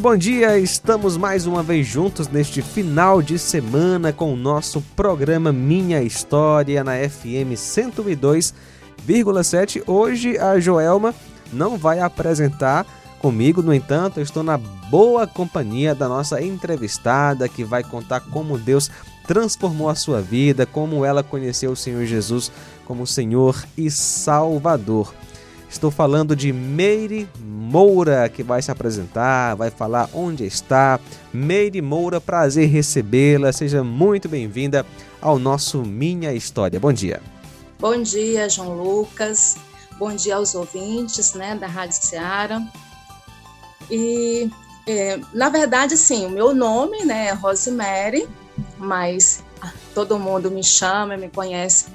Muito bom dia, estamos mais uma vez juntos neste final de semana com o nosso programa Minha História na FM 102,7. Hoje a Joelma não vai apresentar comigo, no entanto, eu estou na boa companhia da nossa entrevistada que vai contar como Deus transformou a sua vida, como ela conheceu o Senhor Jesus como Senhor e Salvador. Estou falando de Meire Moura, que vai se apresentar, vai falar onde está. Meire Moura, prazer recebê-la. Seja muito bem-vinda ao nosso Minha História. Bom dia. Bom dia, João Lucas. Bom dia aos ouvintes né, da Rádio Ceará. E, é, na verdade, sim, o meu nome né, é Rosemary, mas todo mundo me chama, me conhece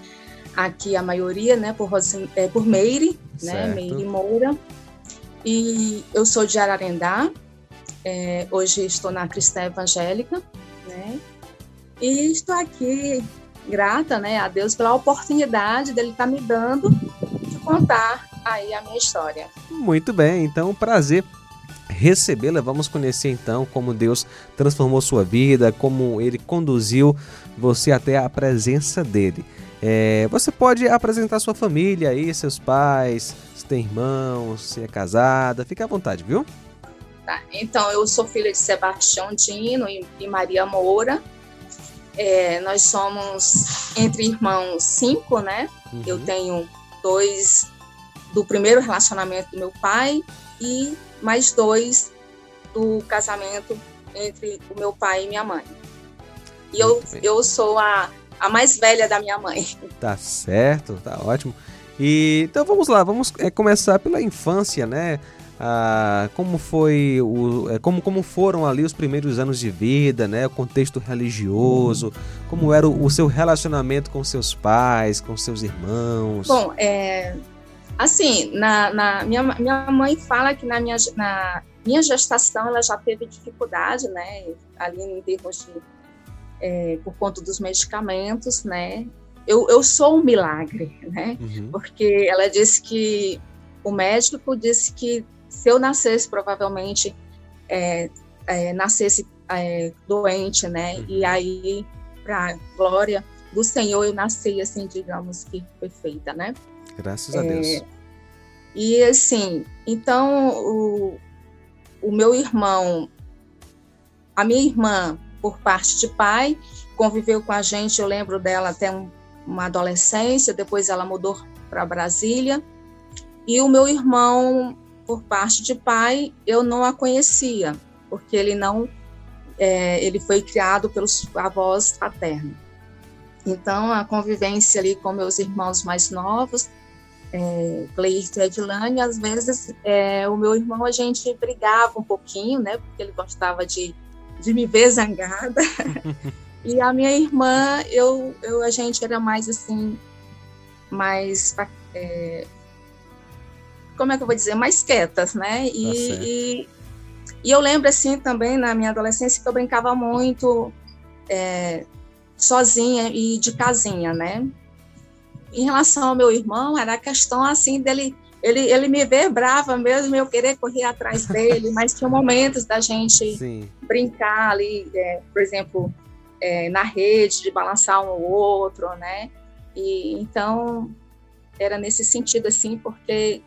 aqui a maioria, né, por, Rose, é, por Meire, né, Meire Moura. E eu sou de Ararendá, é, hoje estou na Cristã Evangélica, né, e estou aqui grata, né, a Deus pela oportunidade dele estar tá me dando de contar aí a minha história. Muito bem, então prazer recebê-la. Vamos conhecer então como Deus transformou sua vida, como ele conduziu você até a presença dele. É, você pode apresentar sua família aí, seus pais, se tem irmãos, se é casada, fique à vontade, viu? Tá, então, eu sou filha de Sebastião Dino e, e Maria Moura. É, nós somos entre irmãos cinco, né? Uhum. Eu tenho dois do primeiro relacionamento do meu pai e mais dois do casamento entre o meu pai e minha mãe. E eu, eu sou a a mais velha da minha mãe. Tá certo, tá ótimo. E então vamos lá, vamos é, começar pela infância, né? Ah, como foi o, é, como, como foram ali os primeiros anos de vida, né? O contexto religioso, como era o, o seu relacionamento com seus pais, com seus irmãos. Bom, é, assim, na, na minha, minha mãe fala que na minha, na minha gestação ela já teve dificuldade, né? Ali em termos de é, por conta dos medicamentos, né? Eu, eu sou um milagre, né? Uhum. Porque ela disse que o médico disse que se eu nascesse provavelmente é, é, nascesse é, doente, né? Uhum. E aí para glória do Senhor eu nasci assim, digamos que perfeita, né? Graças a Deus. É, e assim, então o, o meu irmão, a minha irmã por parte de pai, conviveu com a gente, eu lembro dela até um, uma adolescência, depois ela mudou para Brasília. E o meu irmão, por parte de pai, eu não a conhecia, porque ele não é, ele foi criado pelos avós paternos. Então, a convivência ali com meus irmãos mais novos, é, Cleito e Edilane, às vezes é, o meu irmão a gente brigava um pouquinho, né? Porque ele gostava de de me ver zangada. e a minha irmã, eu, eu, a gente era mais assim, mais. É, como é que eu vou dizer? Mais quietas, né? E, tá e, e, eu lembro, assim, também na minha adolescência que eu brincava muito é, sozinha e de casinha, né? Em relação ao meu irmão, era a questão, assim, dele ele, ele me vê brava mesmo, eu querer correr atrás dele, mas tinha momentos da gente Sim. brincar ali, é, por exemplo, é, na rede, de balançar um ou outro, né? E então era nesse sentido assim, porque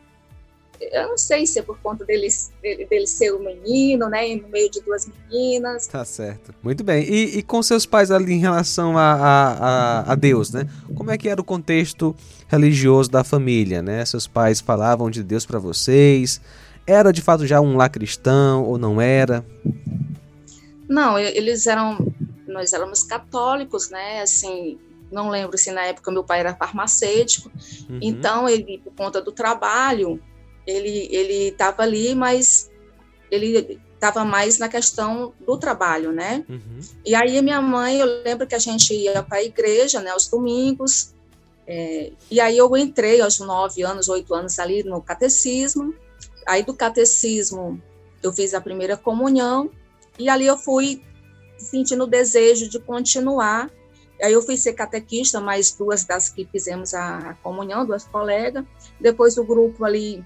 eu não sei se é por conta dele, dele, ser um menino, né, no meio de duas meninas. Tá certo. Muito bem. E, e com seus pais ali em relação a, a, a, Deus, né? Como é que era o contexto religioso da família, né? Seus pais falavam de Deus para vocês? Era de fato já um lá cristão ou não era? Não, eles eram, nós éramos católicos, né? Assim, não lembro se na época meu pai era farmacêutico, uhum. então ele, por conta do trabalho, ele ele estava ali, mas ele estava mais na questão do trabalho, né? Uhum. E aí minha mãe, eu lembro que a gente ia para a igreja, né, aos domingos, é, e aí eu entrei aos nove anos, oito anos ali no catecismo. Aí do catecismo eu fiz a primeira comunhão e ali eu fui sentindo o desejo de continuar. Aí eu fui ser catequista, mais duas das que fizemos a, a comunhão, duas colegas. Depois o grupo ali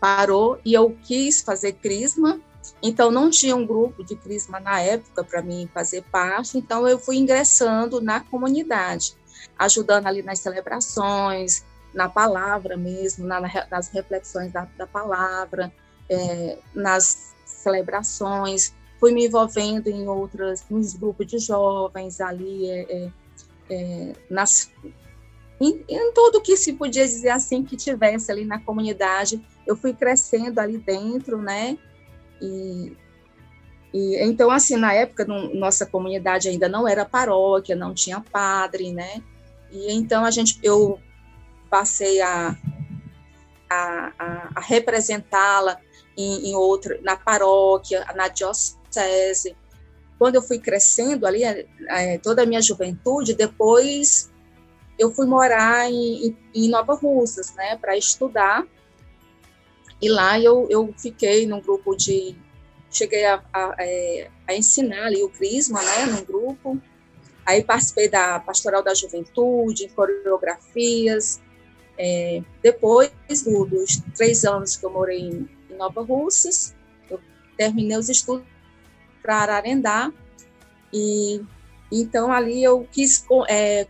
parou e eu quis fazer crisma. Então não tinha um grupo de crisma na época para mim fazer parte. Então eu fui ingressando na comunidade ajudando ali nas celebrações, na palavra mesmo, na, nas reflexões da, da palavra, é, nas celebrações, fui me envolvendo em outras, nos grupos de jovens ali, é, é, nas, em, em, tudo que se podia dizer assim que tivesse ali na comunidade, eu fui crescendo ali dentro, né? E, e então assim na época no, nossa comunidade ainda não era paróquia, não tinha padre, né? E então a gente, eu passei a, a, a, a representá-la em, em outra, na paróquia, na diocese. Quando eu fui crescendo ali, é, toda a minha juventude, depois eu fui morar em, em Nova Russas, né, para estudar. E lá eu, eu fiquei num grupo de. Cheguei a, a, é, a ensinar ali o Crisma, né, num grupo. Aí participei da Pastoral da Juventude, coreografias. É, depois do, dos três anos que eu morei em, em Nova Russas, eu terminei os estudos para Ararendá. E então ali eu quis é,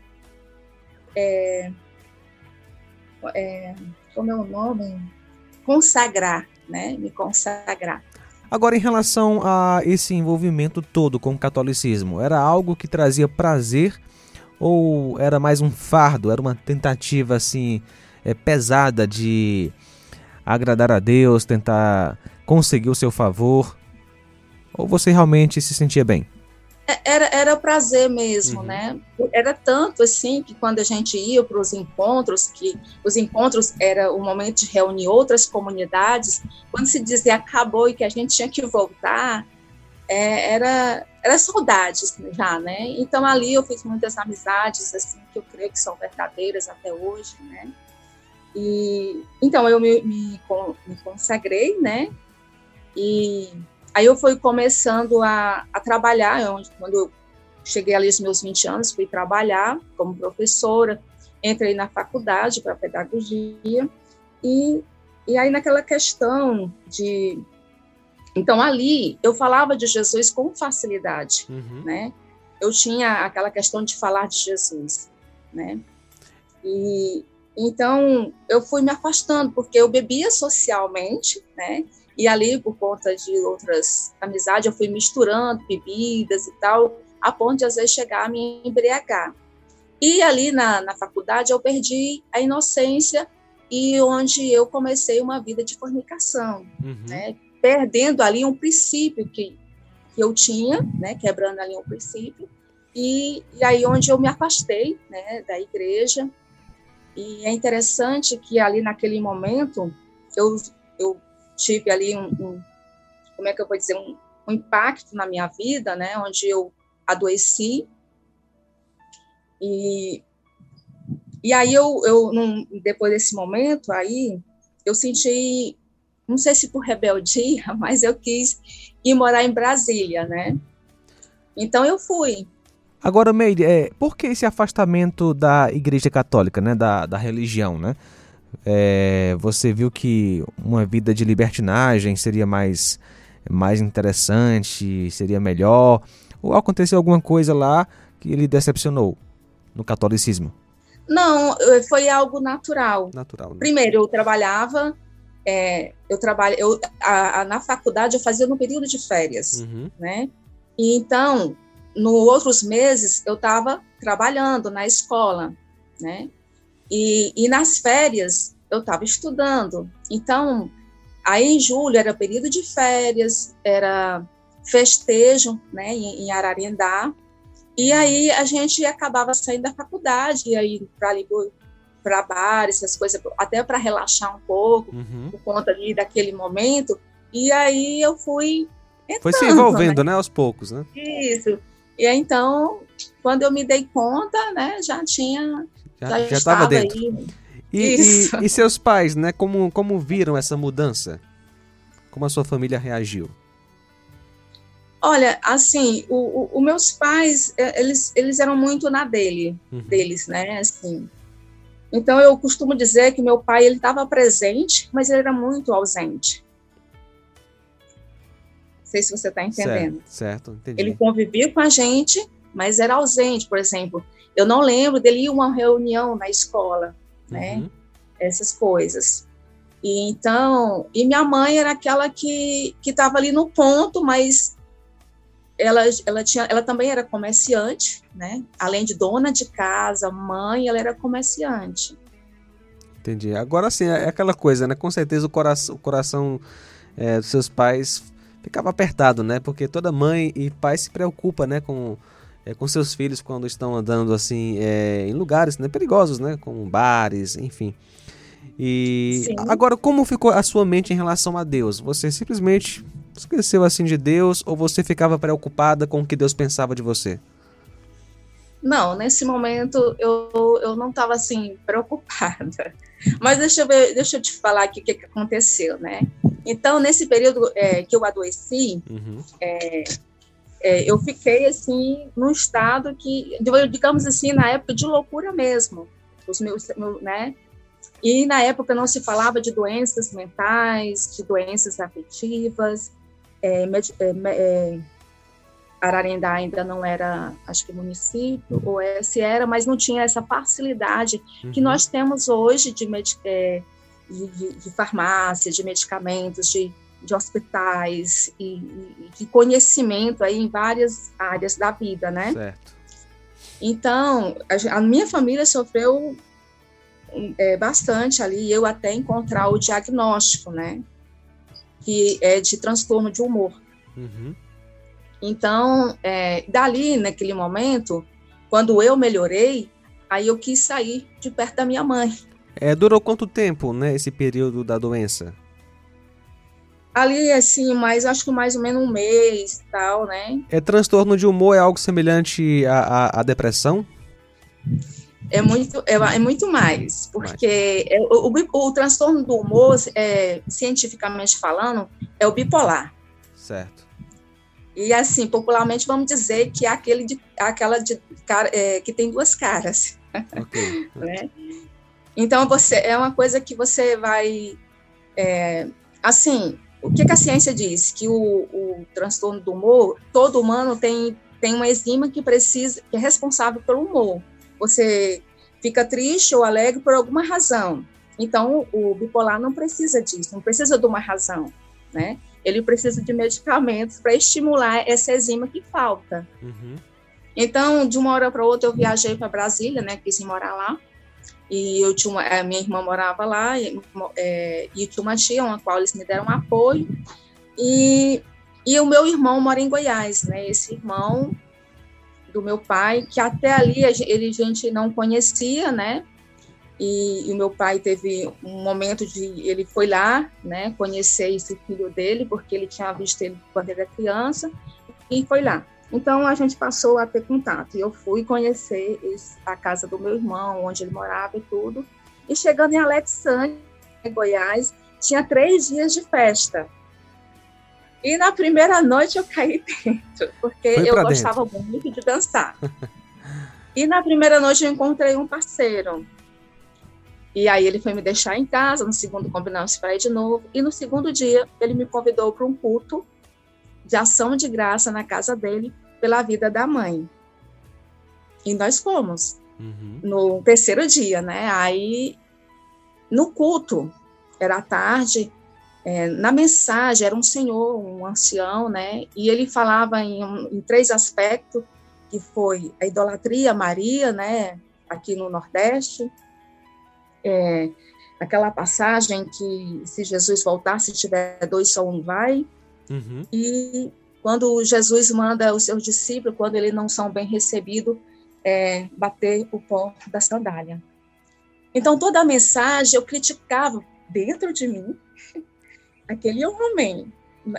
é, é, como é o nome? Consagrar, né? Me consagrar. Agora, em relação a esse envolvimento todo com o catolicismo, era algo que trazia prazer ou era mais um fardo? Era uma tentativa assim é, pesada de agradar a Deus, tentar conseguir o seu favor? Ou você realmente se sentia bem? É, era, era prazer mesmo, uhum. né? Era tanto assim que quando a gente ia para os encontros, que os encontros era o momento de reunir outras comunidades, quando se dizia acabou e que a gente tinha que voltar, é, era, era saudades já, né? Então ali eu fiz muitas amizades, assim, que eu creio que são verdadeiras até hoje, né? E então eu me, me, me consagrei, né? E Aí eu fui começando a, a trabalhar, quando eu cheguei ali aos meus 20 anos, fui trabalhar como professora, entrei na faculdade para pedagogia, e, e aí naquela questão de... Então, ali, eu falava de Jesus com facilidade, uhum. né? Eu tinha aquela questão de falar de Jesus, né? E, então, eu fui me afastando, porque eu bebia socialmente, né? E ali, por conta de outras amizades, eu fui misturando bebidas e tal, a ponto de às vezes chegar a me embriagar. E ali na, na faculdade eu perdi a inocência e onde eu comecei uma vida de fornicação, uhum. né? perdendo ali um princípio que, que eu tinha, né? quebrando ali um princípio, e, e aí onde eu me afastei né? da igreja. E é interessante que ali naquele momento eu, eu tive ali um, um, como é que eu vou dizer, um, um impacto na minha vida, né, onde eu adoeci e e aí eu, eu num, depois desse momento aí eu senti não sei se por rebeldia, mas eu quis ir morar em Brasília, né? Então eu fui. Agora, Meire, é, por que esse afastamento da Igreja Católica, né, da, da religião, né? É, você viu que uma vida de libertinagem seria mais, mais interessante, seria melhor? Ou aconteceu alguma coisa lá que ele decepcionou no catolicismo? Não, foi algo natural. Natural. Né? Primeiro, eu trabalhava, é, eu trabalho, eu, a, a, na faculdade eu fazia no período de férias, uhum. né? E então, nos outros meses eu estava trabalhando na escola, né? E, e nas férias eu estava estudando. Então, aí em julho era período de férias, era festejo né, em, em Ararendá. E aí a gente acabava saindo da faculdade, e aí para para bares, essas coisas, até para relaxar um pouco, uhum. por conta ali daquele momento. E aí eu fui. Entrando, Foi se envolvendo, né? né? aos poucos, né? Isso. E aí, então, quando eu me dei conta, né, já tinha. Já, já estava dentro. E, e, e, seus pais, né? Como, como viram essa mudança? Como a sua família reagiu? Olha, assim, os meus pais, é, eles, eles eram muito na dele, uhum. deles, né? Assim. Então eu costumo dizer que meu pai ele estava presente, mas ele era muito ausente. Não sei se você está entendendo. Certo, certo, entendi. Ele convivia com a gente, mas era ausente, por exemplo. Eu não lembro dele uma reunião na escola, né? Uhum. Essas coisas. E então, e minha mãe era aquela que que estava ali no ponto, mas ela, ela tinha, ela também era comerciante, né? Além de dona de casa, mãe, ela era comerciante. Entendi. Agora sim, é aquela coisa, né? Com certeza o coração, o coração é, dos seus pais ficava apertado, né? Porque toda mãe e pai se preocupa, né? Com, é, com seus filhos quando estão andando assim é, em lugares né, perigosos, né? Como bares, enfim. E Sim. agora, como ficou a sua mente em relação a Deus? Você simplesmente esqueceu assim de Deus ou você ficava preocupada com o que Deus pensava de você? Não, nesse momento eu, eu não estava assim preocupada. Mas deixa eu, ver, deixa eu te falar aqui o que, que aconteceu, né? Então, nesse período é, que eu adoeci, uhum. é, é, eu fiquei assim num estado que, digamos assim, na época de loucura mesmo. Os meus, meu, né? E na época não se falava de doenças mentais, de doenças afetivas. É, é, é, Ararendá ainda não era, acho que município, ou é, se era, mas não tinha essa facilidade uhum. que nós temos hoje de, é, de, de, de farmácia, de medicamentos, de, de hospitais e, e, de conhecimento aí em várias áreas da vida, né? Certo. Então, a, a minha família sofreu é, bastante ali, eu até encontrar o diagnóstico, né? Que é de transtorno de humor. Uhum. Então, é, dali, naquele momento, quando eu melhorei, aí eu quis sair de perto da minha mãe. É, durou quanto tempo, né, esse período da doença? Ali, assim, mais, acho que mais ou menos um mês tal, né? É transtorno de humor é algo semelhante à, à, à depressão? É muito, é, é muito mais, porque é, o, o, o, transtorno do humor, é, cientificamente falando, é o bipolar. Certo. E assim, popularmente vamos dizer que é aquele de, aquela de cara, é, que tem duas caras. Okay. né? Então você é uma coisa que você vai é, assim, o que, que, a ciência diz? Que o, o transtorno do humor, todo humano tem tem uma enzima que precisa, que é responsável pelo humor você fica triste ou alegre por alguma razão. Então, o bipolar não precisa disso, não precisa de uma razão, né? Ele precisa de medicamentos para estimular essa enzima que falta. Uhum. Então, de uma hora para outra, eu viajei para Brasília, né? Quis morar lá. E eu tinha uma, a minha irmã morava lá, e, é, e tinha uma tia, uma qual eles me deram apoio. E, e o meu irmão mora em Goiás, né? Esse irmão do meu pai, que até ali ele, a gente não conhecia, né? E, e, o meu pai teve um momento de ele foi lá, né, conhecer esse filho dele, porque ele tinha visto ele quando ele era criança, e foi lá. Então a gente passou a ter contato. E eu fui conhecer esse, a casa do meu irmão, onde ele morava e tudo. E chegando em Alexandria, Goiás, tinha três dias de festa. E na primeira noite eu caí dentro, porque eu gostava dentro. muito de dançar. e na primeira noite eu encontrei um parceiro. E aí ele foi me deixar em casa, no segundo combinamos para ir de novo. E no segundo dia ele me convidou para um culto de ação de graça na casa dele pela vida da mãe. E nós fomos. Uhum. No terceiro dia, né? Aí, no culto, era tarde, é, na mensagem era um senhor, um ancião, né? E ele falava em, em três aspectos, que foi a idolatria Maria, né? Aqui no Nordeste, é, aquela passagem que se Jesus voltar, se tiver dois só um vai, uhum. e quando Jesus manda os seus discípulos, quando eles não são bem recebidos, é, bater o pó da sandália. Então, toda a mensagem eu criticava dentro de mim aquele homem.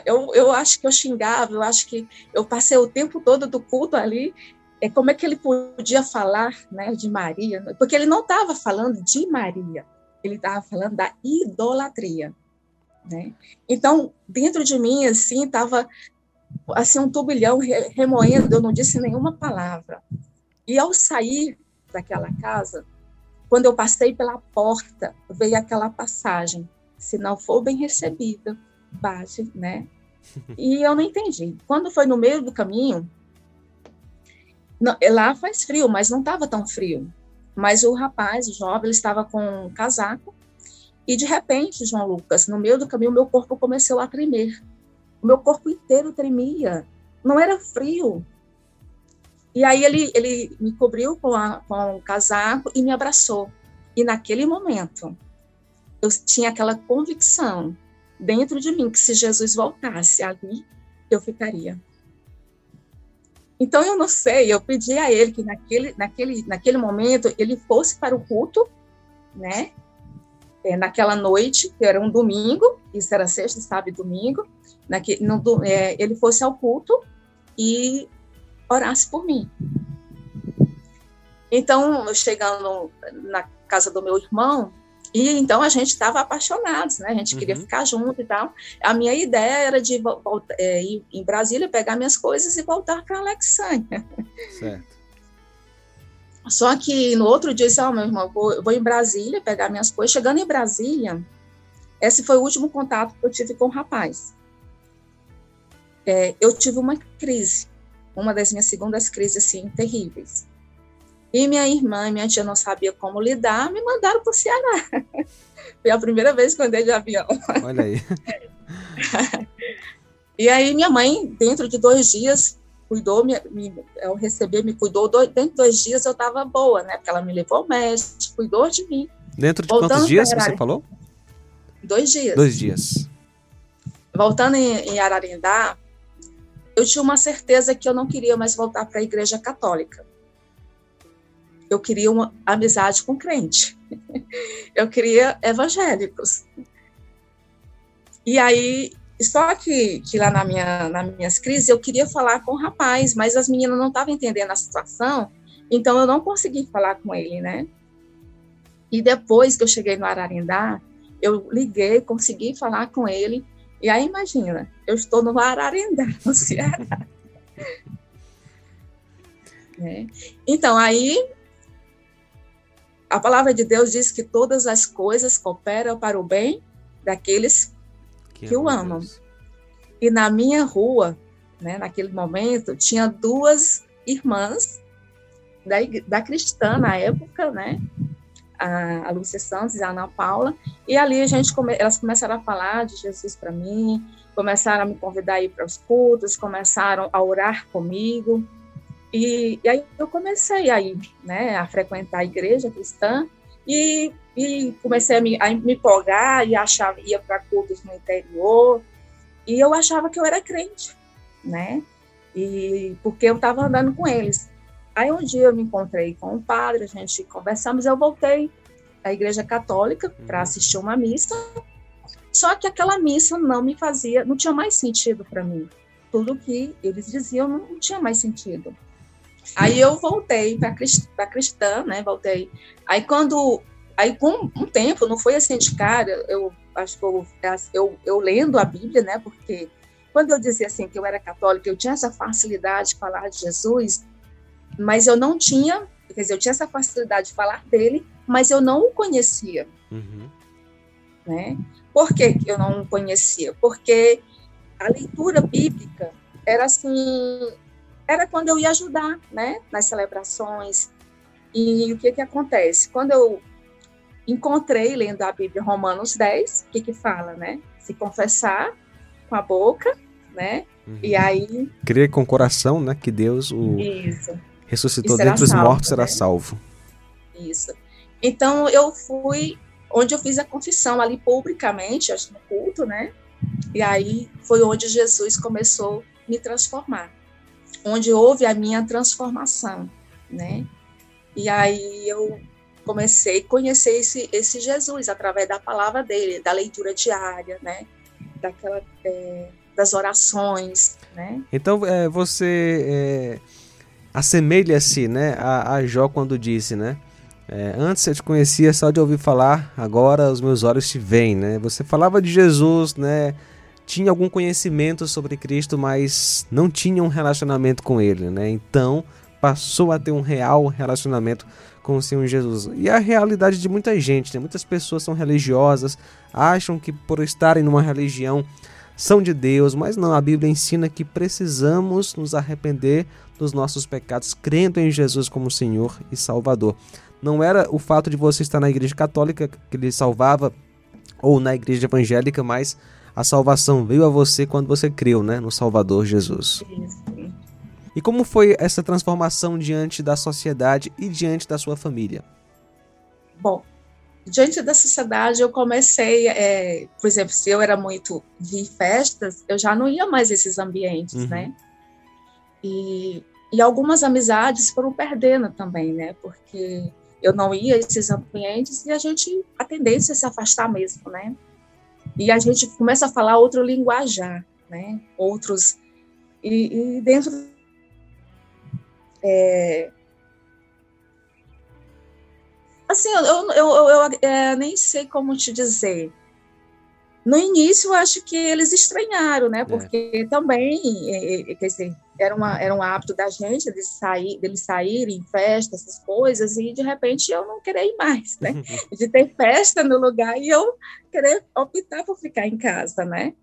Eu, eu acho que eu xingava, eu acho que eu passei o tempo todo do culto ali. É como é que ele podia falar né, de Maria? Porque ele não estava falando de Maria, ele estava falando da idolatria. Né? Então, dentro de mim, assim, estava assim, um turbilhão remoendo, eu não disse nenhuma palavra. E ao sair daquela casa, quando eu passei pela porta, veio aquela passagem: se não for bem recebida, bate, né? E eu não entendi. Quando foi no meio do caminho, não, lá faz frio, mas não estava tão frio. Mas o rapaz, o jovem, ele estava com um casaco e de repente, João Lucas, no meio do caminho, meu corpo começou a tremer. O meu corpo inteiro tremia. Não era frio, e aí ele, ele me cobriu com, a, com o casaco e me abraçou. E naquele momento, eu tinha aquela convicção dentro de mim que se Jesus voltasse ali, eu ficaria. Então eu não sei, eu pedi a ele que naquele, naquele, naquele momento ele fosse para o culto, né? É, naquela noite, que era um domingo, isso era sexta, sábado e domingo, naquele, no, é, ele fosse ao culto e orasse por mim. Então, chegando na casa do meu irmão, e então a gente estava apaixonados, né? A gente uhum. queria ficar junto e tal. A minha ideia era de voltar, é, ir em Brasília, pegar minhas coisas e voltar para Alexandria. Certo. Só que no outro dia, eu disse, oh, meu irmão, vou, vou em Brasília pegar minhas coisas. Chegando em Brasília, esse foi o último contato que eu tive com o rapaz. É, eu tive uma crise uma das minhas segundas crises assim terríveis. E minha irmã e minha tia não sabia como lidar, me mandaram para o Ceará. Foi a primeira vez que eu andei de avião. Olha aí. e aí minha mãe, dentro de dois dias, cuidou, me, me, eu recebi, me cuidou, dois, dentro de dois dias eu estava boa, né? Porque ela me levou ao médico, cuidou de mim. Dentro de Voltando quantos dias você falou? Dois dias. Dois dias. Voltando em, em Ararindá, eu tinha uma certeza que eu não queria mais voltar para a igreja católica. Eu queria uma amizade com crente. Eu queria evangélicos. E aí, só que, que lá na minha, nas minhas crises, eu queria falar com o rapaz, mas as meninas não estavam entendendo a situação, então eu não consegui falar com ele, né? E depois que eu cheguei no Ararindá, eu liguei, consegui falar com ele, e aí imagina, eu estou no Ararendá, no Ceará. é. Então, aí a palavra de Deus diz que todas as coisas cooperam para o bem daqueles que, que o amam. Deus. E na minha rua, né, naquele momento, tinha duas irmãs da, da cristã na época, né? a, a Lúcia Santos e a Ana Paula, e ali a gente come, elas começaram a falar de Jesus para mim, começaram a me convidar a ir para os cultos, começaram a orar comigo, e, e aí eu comecei aí, né, a frequentar a igreja cristã, e, e comecei a me, a me empolgar e achava, ia para cultos no interior, e eu achava que eu era crente, né, e porque eu estava andando com eles. Aí um dia eu me encontrei com um padre, a gente conversamos, eu voltei à igreja católica para uhum. assistir uma missa. Só que aquela missa não me fazia, não tinha mais sentido para mim. Tudo que eles diziam não tinha mais sentido. Aí eu voltei para cristã, cristã, né? Voltei. Aí quando, aí com um tempo, não foi assim de cara, eu acho que eu, eu, eu lendo a Bíblia, né? Porque quando eu dizia assim que eu era católica, eu tinha essa facilidade de falar de Jesus, mas eu não tinha, quer dizer, eu tinha essa facilidade de falar dele, mas eu não o conhecia. Uhum. Né? Por que eu não o conhecia? Porque a leitura bíblica era assim, era quando eu ia ajudar, né, nas celebrações. E o que que acontece? Quando eu encontrei lendo a Bíblia Romanos 10, o que que fala, né? Se confessar com a boca, né? Uhum. E aí crer com o coração, né, que Deus o Isso ressuscitou dentre os mortos, será né? salvo. Isso. Então eu fui onde eu fiz a confissão ali publicamente, acho no culto, né? E aí foi onde Jesus começou a me transformar, onde houve a minha transformação, né? E aí eu comecei a conhecer esse, esse Jesus através da palavra dele, da leitura diária, né? Daquela, é, das orações, né? Então, é, você é, assemelha-se né, a, a Jó quando disse, né? É, antes eu te conhecia só de ouvir falar, agora os meus olhos te veem, né? Você falava de Jesus, né? Tinha algum conhecimento sobre Cristo, mas não tinha um relacionamento com ele, né? Então passou a ter um real relacionamento com o Senhor Jesus. E a realidade de muita gente, né? Muitas pessoas são religiosas, acham que por estarem numa religião são de Deus, mas não, a Bíblia ensina que precisamos nos arrepender dos nossos pecados, crendo em Jesus como Senhor e Salvador. Não era o fato de você estar na igreja católica que lhe salvava ou na igreja evangélica, mas a salvação veio a você quando você creu, né, no Salvador Jesus. E como foi essa transformação diante da sociedade e diante da sua família? Bom, diante da sociedade eu comecei, é, por exemplo, se eu era muito de festas, eu já não ia mais esses ambientes, uhum. né? E, e algumas amizades foram perdendo também, né? Porque eu não ia a esses ambientes e a gente, a tendência é se afastar mesmo, né? E a gente começa a falar outro linguajar, né? Outros. E, e dentro. É, assim, eu, eu, eu, eu é, nem sei como te dizer. No início, eu acho que eles estranharam, né? É. Porque é. também, é, quer dizer, era, uma, era um hábito da gente de sair, deles saírem em festa, essas coisas, e de repente eu não queria ir mais, né? De ter festa no lugar e eu querer optar por ficar em casa, né?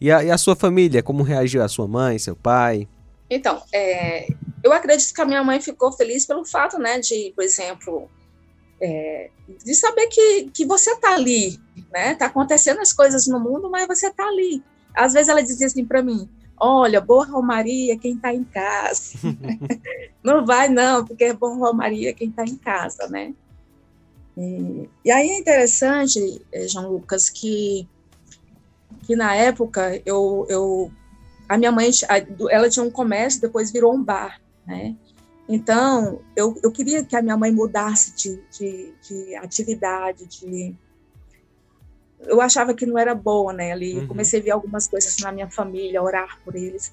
E a, e a sua família, como reagiu a sua mãe, seu pai? Então, é, eu acredito que a minha mãe ficou feliz pelo fato, né, de, por exemplo, é, de saber que, que você está ali, né? Tá acontecendo as coisas no mundo, mas você está ali. Às vezes ela dizia assim para mim: Olha, boa Romaria quem está em casa. não vai, não, porque é bom Romaria quem está em casa, né? E, e, aí é interessante, eh, João Lucas, que, que na época eu, eu a minha mãe ela tinha um comércio, depois virou um bar, né? Então eu, eu queria que a minha mãe mudasse de, de, de atividade, de eu achava que não era boa, né? Ali uhum. comecei a ver algumas coisas na minha família, orar por eles.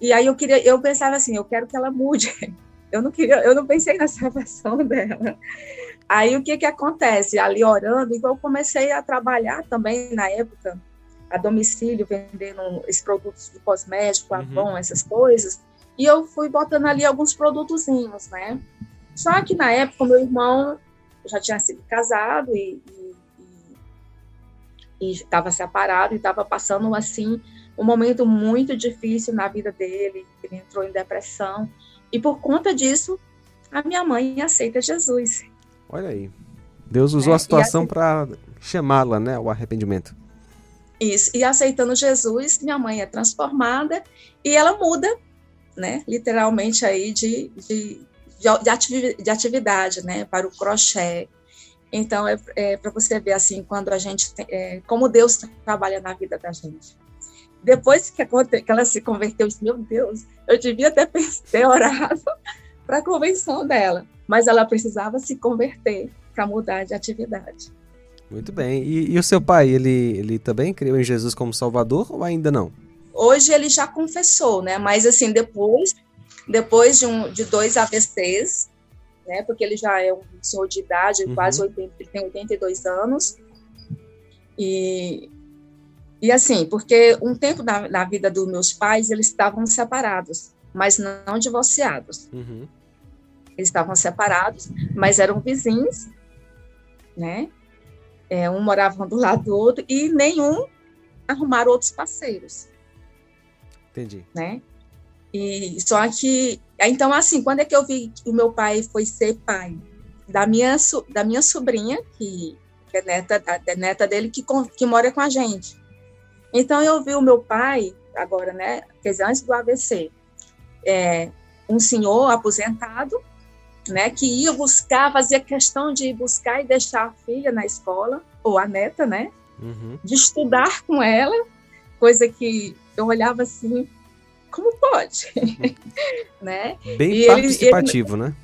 E aí eu queria, eu pensava assim, eu quero que ela mude. Eu não queria, eu não pensei na salvação dela. Aí o que que acontece? Ali orando, igual eu comecei a trabalhar também na época a domicílio vendendo esses produtos de cosmético, uhum. Avon, essas coisas. E eu fui botando ali alguns produtozinhos, né? Só que na época meu irmão já tinha sido casado e, e estava separado e estava passando assim um momento muito difícil na vida dele. Ele entrou em depressão e por conta disso a minha mãe aceita Jesus. Olha aí, Deus usou é, a situação para chamá-la, né, ao arrependimento. Isso. E aceitando Jesus, minha mãe é transformada e ela muda, né, literalmente aí de, de, de, atividade, né, para o crochê, então, é, é para você ver, assim, quando a gente, tem, é, como Deus trabalha na vida da gente. Depois que, que ela se converteu, eu disse, meu Deus, eu devia ter, ter orado para a convenção dela, mas ela precisava se converter para mudar de atividade. Muito bem. E, e, o seu pai, ele, ele também creu em Jesus como Salvador ou ainda não? Hoje ele já confessou, né? Mas assim, depois, depois de, um, de dois AVCs, né? Porque ele já é um senhor de idade, uhum. quase 80, ele tem 82 anos. E, e assim, porque um tempo na, na vida dos meus pais, eles estavam separados, mas não divorciados. Uhum. Eles estavam separados, mas eram vizinhos, né? É, um morava do lado do outro e nenhum arrumaram outros parceiros. Entendi. Né? E só que então assim, quando é que eu vi que o meu pai foi ser pai da minha da minha sobrinha que, que é neta é neta dele que que mora com a gente. Então eu vi o meu pai agora, né, quer dizer, antes do AVC, é, um senhor aposentado, né, que ia buscar, fazia questão de ir buscar e deixar a filha na escola ou a neta, né, uhum. de estudar com ela, coisa que eu olhava assim, como pode? né? Bem e participativo, ele, ele, né?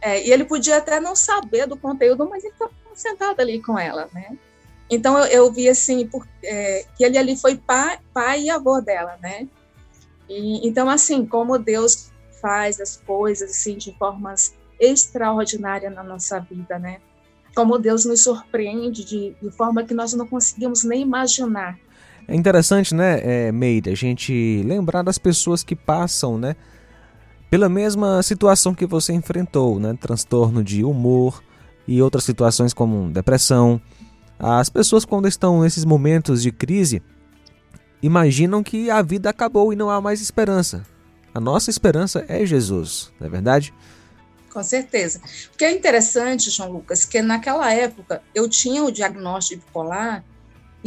É, e ele podia até não saber do conteúdo, mas ele estava sentado ali com ela, né? Então eu, eu vi assim por, é, que ele ali foi pai, pai e avô dela, né? E, então assim, como Deus faz as coisas assim de formas extraordinárias na nossa vida, né? Como Deus nos surpreende de, de forma que nós não conseguimos nem imaginar. É interessante, né, é, Meire, a gente lembrar das pessoas que passam, né, pela mesma situação que você enfrentou, né, transtorno de humor e outras situações como depressão. As pessoas quando estão nesses momentos de crise imaginam que a vida acabou e não há mais esperança. A nossa esperança é Jesus, não é verdade? Com certeza. O que é interessante, João Lucas, que naquela época eu tinha o diagnóstico bipolar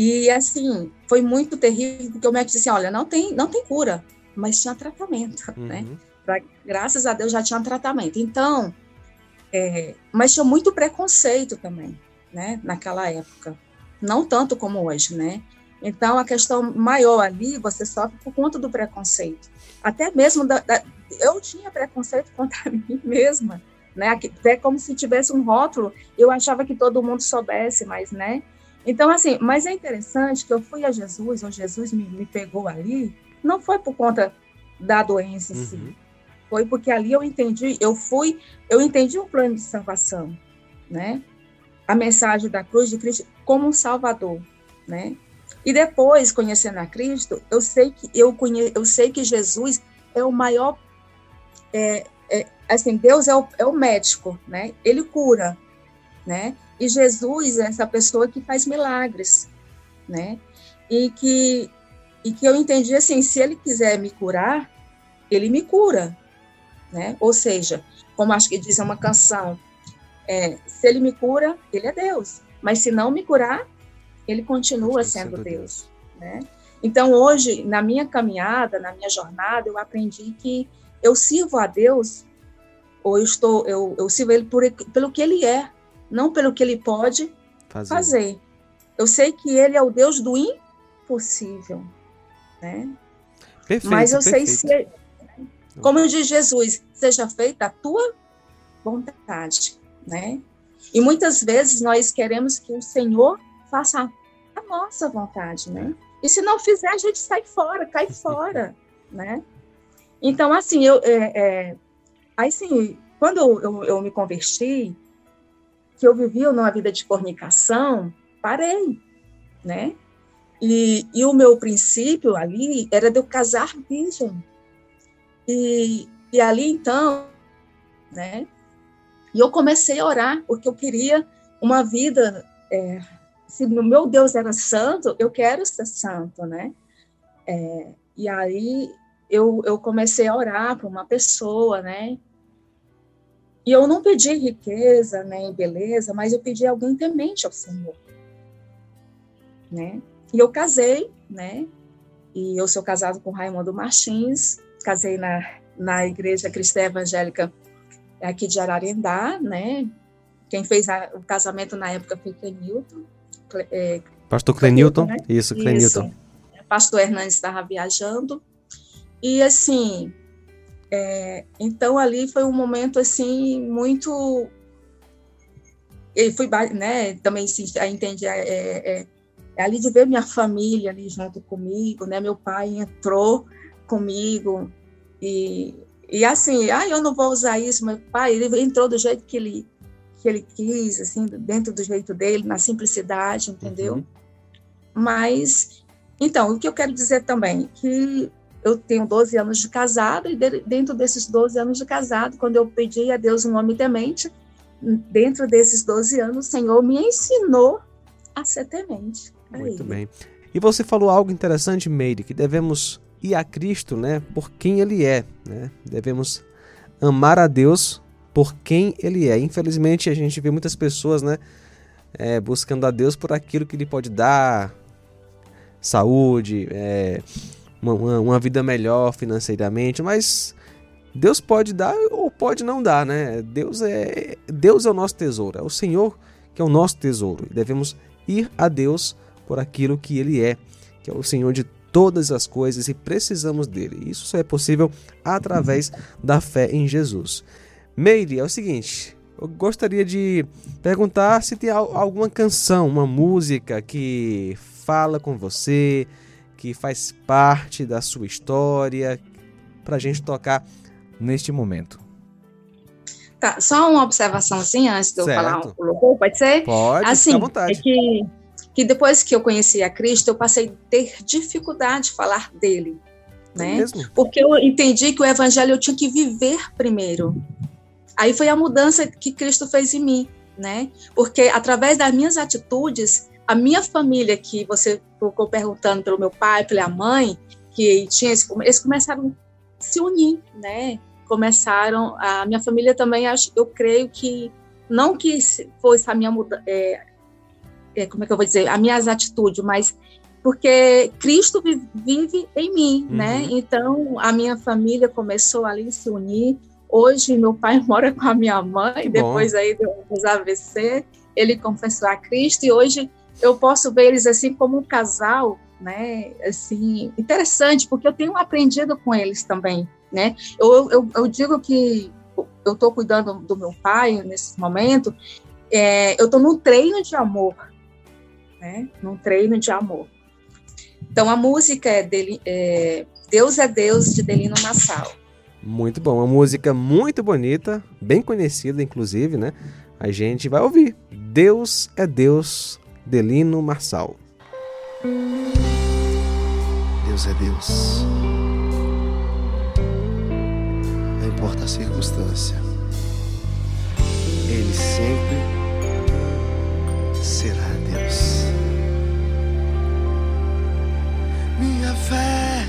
e assim, foi muito terrível, porque o médico disse assim, olha, não tem, não tem cura, mas tinha tratamento, né? uhum. né? Pra, graças a Deus já tinha tratamento. Então, é, mas tinha muito preconceito também, né? Naquela época. Não tanto como hoje, né? Então, a questão maior ali, você sofre por conta do preconceito. Até mesmo, da, da, eu tinha preconceito contra mim mesma, né? Até como se tivesse um rótulo, eu achava que todo mundo soubesse, mas, né? Então, assim, mas é interessante que eu fui a Jesus, ou Jesus me, me pegou ali, não foi por conta da doença em uhum. si, foi porque ali eu entendi, eu fui, eu entendi o plano de salvação, né? A mensagem da cruz de Cristo como um salvador, né? E depois, conhecendo a Cristo, eu sei que eu conhe, eu sei que Jesus é o maior, é, é, assim, Deus é o, é o médico, né? Ele cura, né? E Jesus é essa pessoa que faz milagres, né? E que e que eu entendi assim, se ele quiser me curar, ele me cura, né? Ou seja, como acho que diz uma canção, é, se ele me cura, ele é Deus. Mas se não me curar, ele continua sendo Deus, Deus, né? Então hoje, na minha caminhada, na minha jornada, eu aprendi que eu sirvo a Deus ou eu estou eu, eu sirvo ele por, pelo que ele é, não pelo que ele pode fazer. fazer. Eu sei que ele é o Deus do impossível, né? Perfeito, Mas eu perfeito. sei se, como diz Jesus, seja feita a tua vontade, né? E muitas vezes nós queremos que o Senhor faça a nossa vontade, né? E se não fizer, a gente sai fora, cai fora, né? Então, assim, eu, é, é, aí, sim, quando eu, eu, eu me converti, que eu vivia numa vida de fornicação, parei, né? E, e o meu princípio ali era de eu casar virgem. E, e ali, então, né? E eu comecei a orar, porque eu queria uma vida. É, se o meu Deus era santo, eu quero ser santo, né? É, e aí eu, eu comecei a orar para uma pessoa, né? E eu não pedi riqueza, nem beleza, mas eu pedi alguém temente ao Senhor, né? E eu casei, né? E eu sou casado com Raimundo Martins, casei na, na Igreja Cristã Evangélica aqui de Ararendá, né? Quem fez a, o casamento na época foi Clenilton. É, Pastor Clenilton? Né? Isso, Clenilton. Isso. Pastor Hernandes estava viajando. E assim, é, então ali foi um momento assim muito ele foi né também se entende é, é, é, ali de ver minha família ali junto comigo né meu pai entrou comigo e e assim ah eu não vou usar isso meu pai ele entrou do jeito que ele que ele quis assim dentro do jeito dele na simplicidade entendeu uhum. mas então o que eu quero dizer também que eu tenho 12 anos de casado, e dentro desses 12 anos de casado, quando eu pedi a Deus um homem temente, dentro desses 12 anos, o Senhor me ensinou a ser temente. Muito bem. E você falou algo interessante, Meire, que devemos ir a Cristo, né, por quem Ele é, né? Devemos amar a Deus por quem Ele é. Infelizmente, a gente vê muitas pessoas, né, é, buscando a Deus por aquilo que Ele pode dar, saúde, é, uma, uma vida melhor financeiramente, mas Deus pode dar ou pode não dar, né? Deus é Deus é o nosso tesouro, é o Senhor que é o nosso tesouro. E devemos ir a Deus por aquilo que Ele é, que é o Senhor de todas as coisas e precisamos dele. Isso só é possível através da fé em Jesus. Meire, é o seguinte, eu gostaria de perguntar se tem alguma canção, uma música que fala com você, que faz parte da sua história, para a gente tocar neste momento. Tá, só uma observaçãozinha antes de eu certo. falar o louvor, pode ser? Pode, assim, à vontade. É que, que depois que eu conheci a Cristo, eu passei a ter dificuldade de falar dele. É né? Mesmo? Porque eu entendi que o evangelho eu tinha que viver primeiro. Aí foi a mudança que Cristo fez em mim, né? Porque através das minhas atitudes, a minha família, que você ficou perguntando pelo meu pai, pela mãe, que tinha esse, eles começaram a se unir, né? Começaram, a minha família também, eu creio que, não que fosse a minha mudança, é, é, como é que eu vou dizer, as minhas atitudes, mas porque Cristo vive em mim, né? uhum. né? Então a minha família começou ali a se unir Hoje, meu pai mora com a minha mãe, que depois bom. aí dos AVC, ele confessou a Cristo, e hoje eu posso ver eles assim como um casal, né, assim, interessante, porque eu tenho aprendido com eles também, né, eu, eu, eu digo que eu estou cuidando do meu pai nesse momento, é, eu estou num treino de amor, né, num treino de amor. Então, a música é, dele, é Deus é Deus, de Delino Massal. Muito bom, uma música muito bonita, bem conhecida inclusive, né? A gente vai ouvir. Deus é Deus, Delino Marçal. Deus é Deus. Não importa a circunstância. Ele sempre será Deus. Minha fé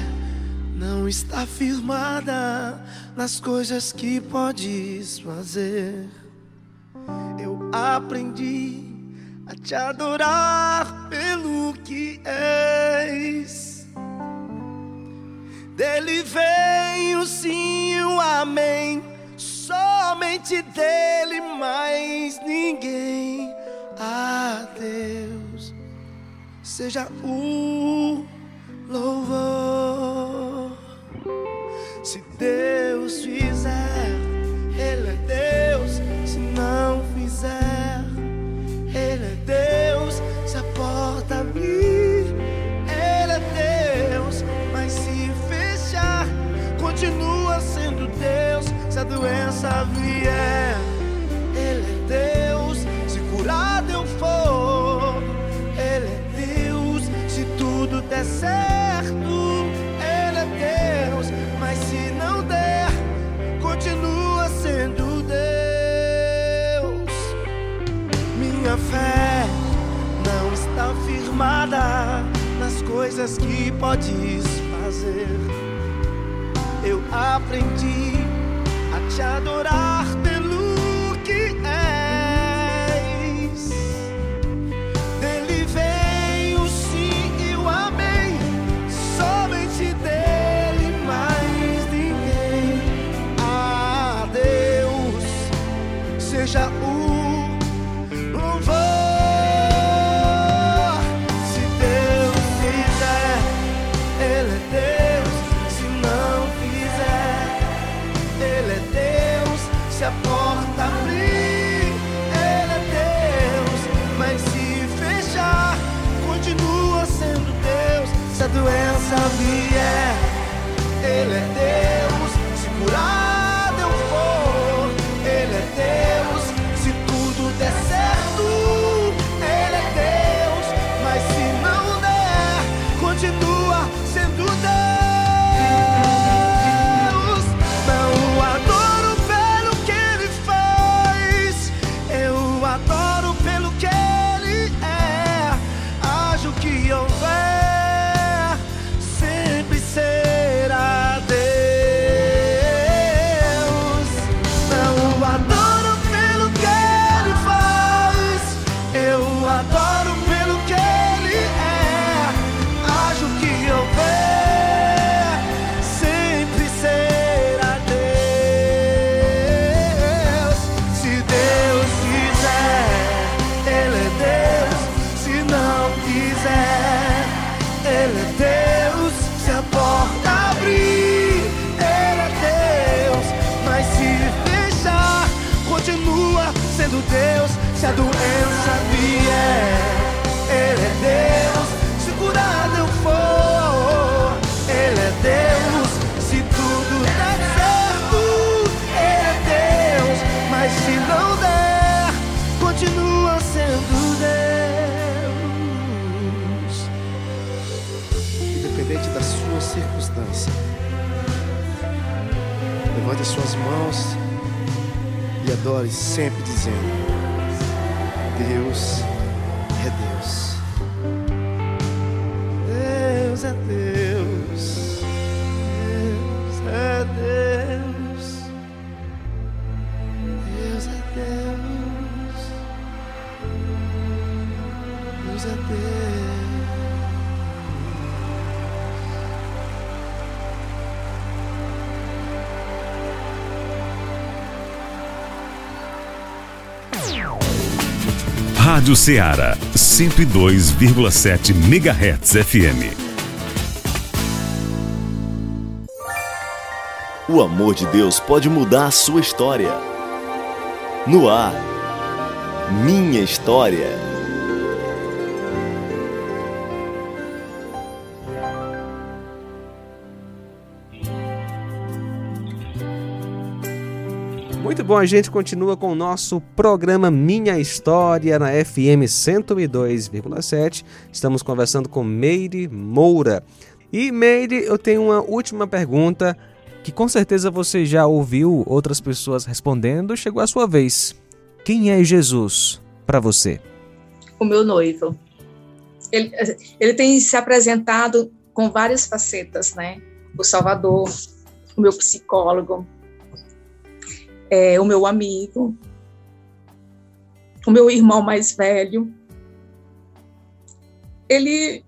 não está firmada nas coisas que podes fazer. Eu aprendi a te adorar pelo que és. Dele vem o sim o amém. Somente dele, mais ninguém. A Deus seja o louvor. Se Deus fizer, a doença vier, Ele é Deus. Se curado eu for, Ele é Deus. Se tudo der certo. fé não está firmada nas coisas que podes fazer. Eu aprendi adore sempre dizendo: Deus é Deus. Deus é Deus. Deus é Deus. Deus é Deus. Deus é Deus. Rádio Ceará, 102,7 MHz FM. O amor de Deus pode mudar a sua história. No ar, minha história. Bom, a gente continua com o nosso programa Minha História na FM 102,7. Estamos conversando com Meire Moura. E Meire, eu tenho uma última pergunta que com certeza você já ouviu outras pessoas respondendo. Chegou a sua vez. Quem é Jesus para você? O meu noivo. Ele, ele tem se apresentado com várias facetas, né? O Salvador, o meu psicólogo, é, o meu amigo, o meu irmão mais velho. Ele,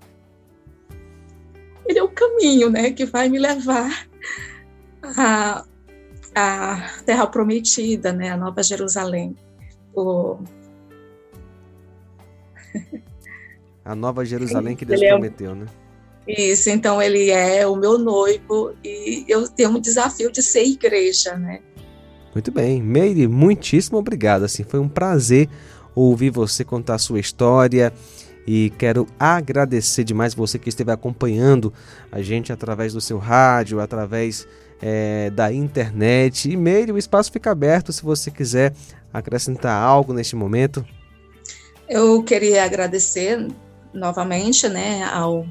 ele é o caminho, né, que vai me levar à, à Terra Prometida, né, a Nova Jerusalém. O... A Nova Jerusalém que Deus Ele é prometeu, né? Isso, então ele é o meu noivo e eu tenho um desafio de ser igreja, né? Muito bem. Meire, muitíssimo obrigado. Assim, foi um prazer ouvir você contar a sua história e quero agradecer demais você que esteve acompanhando a gente através do seu rádio, através eh, da internet. E Meire, o espaço fica aberto se você quiser acrescentar algo neste momento. Eu queria agradecer novamente, né, ao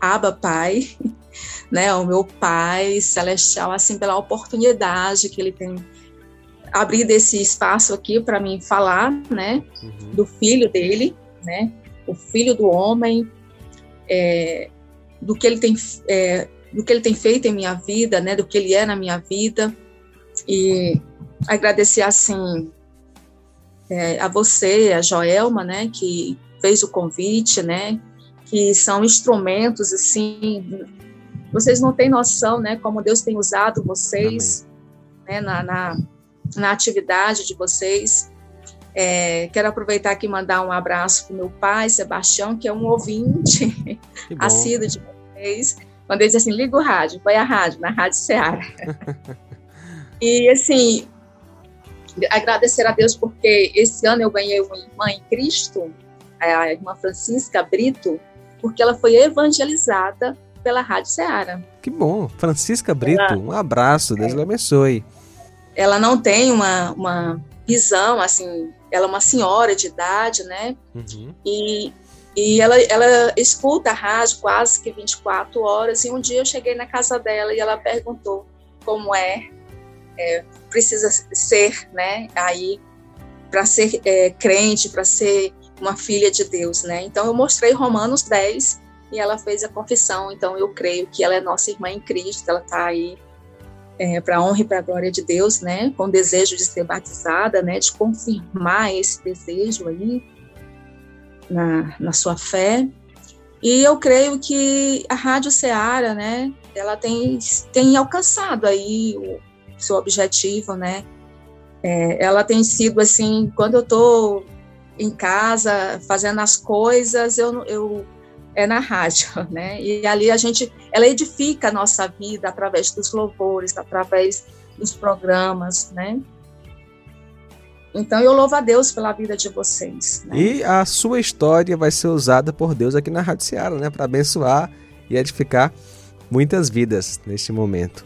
Abba Pai, né, ao meu Pai celestial, assim, pela oportunidade que ele tem abrido esse espaço aqui para mim falar, né, Uhum. do filho dele, né, o filho do homem, é, do que ele tem, é, do que ele tem feito em minha vida, né, do que ele é na minha vida, e agradecer assim é, a você, a Joelma, né, que fez o convite, né, que são instrumentos assim, vocês não têm noção, né, como Deus tem usado vocês, né, na, na, na atividade de vocês. É, quero aproveitar aqui e mandar um abraço para o meu pai, Sebastião, que é um ouvinte assíduo de vocês. Quando ele diz assim, liga o rádio, põe a rádio, na Rádio Ceará. e assim, agradecer a Deus porque esse ano eu ganhei uma irmã em Cristo, a irmã Francisca Brito, porque ela foi evangelizada pela Rádio Ceará. Que bom. Francisca Brito, um abraço. Deus lhe abençoe. Ela não tem uma, uma visão, assim, ela é uma senhora de idade, né? Uhum. E, e ela, ela escuta a rádio quase que 24 horas. E um dia eu cheguei na casa dela e ela perguntou como é, é precisa ser, né? Aí, para ser é, crente, para ser uma filha de Deus, né? Então eu mostrei Romanos 10 e ela fez a confissão. Então eu creio que ela é nossa irmã em Cristo, ela está aí é, para a honra e para a glória de Deus, né? Com desejo de ser batizada, né? De confirmar esse desejo aí na, na sua fé. E eu creio que a Rádio Ceará, né? Ela tem, tem alcançado aí o seu objetivo, né? É, ela tem sido assim, quando eu estou em casa fazendo as coisas, eu, eu é na rádio, né? E ali a gente, ela edifica a nossa vida através dos louvores, através dos programas, né? Então eu louvo a Deus pela vida de vocês. Né? E a sua história vai ser usada por Deus aqui na Rádio Seara, né? Para abençoar e edificar muitas vidas neste momento.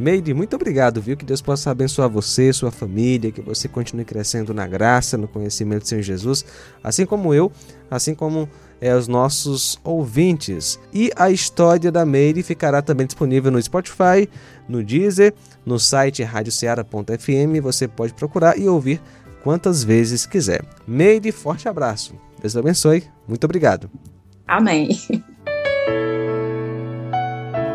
Meide, muito obrigado, viu? Que Deus possa abençoar você, sua família, que você continue crescendo na graça, no conhecimento do Senhor Jesus, assim como eu, assim como é, os nossos ouvintes. E a história da Meire ficará também disponível no Spotify, no Deezer, no site radioceara.fm. Você pode procurar e ouvir quantas vezes quiser. Meire, forte abraço. Deus abençoe. Muito obrigado. Amém.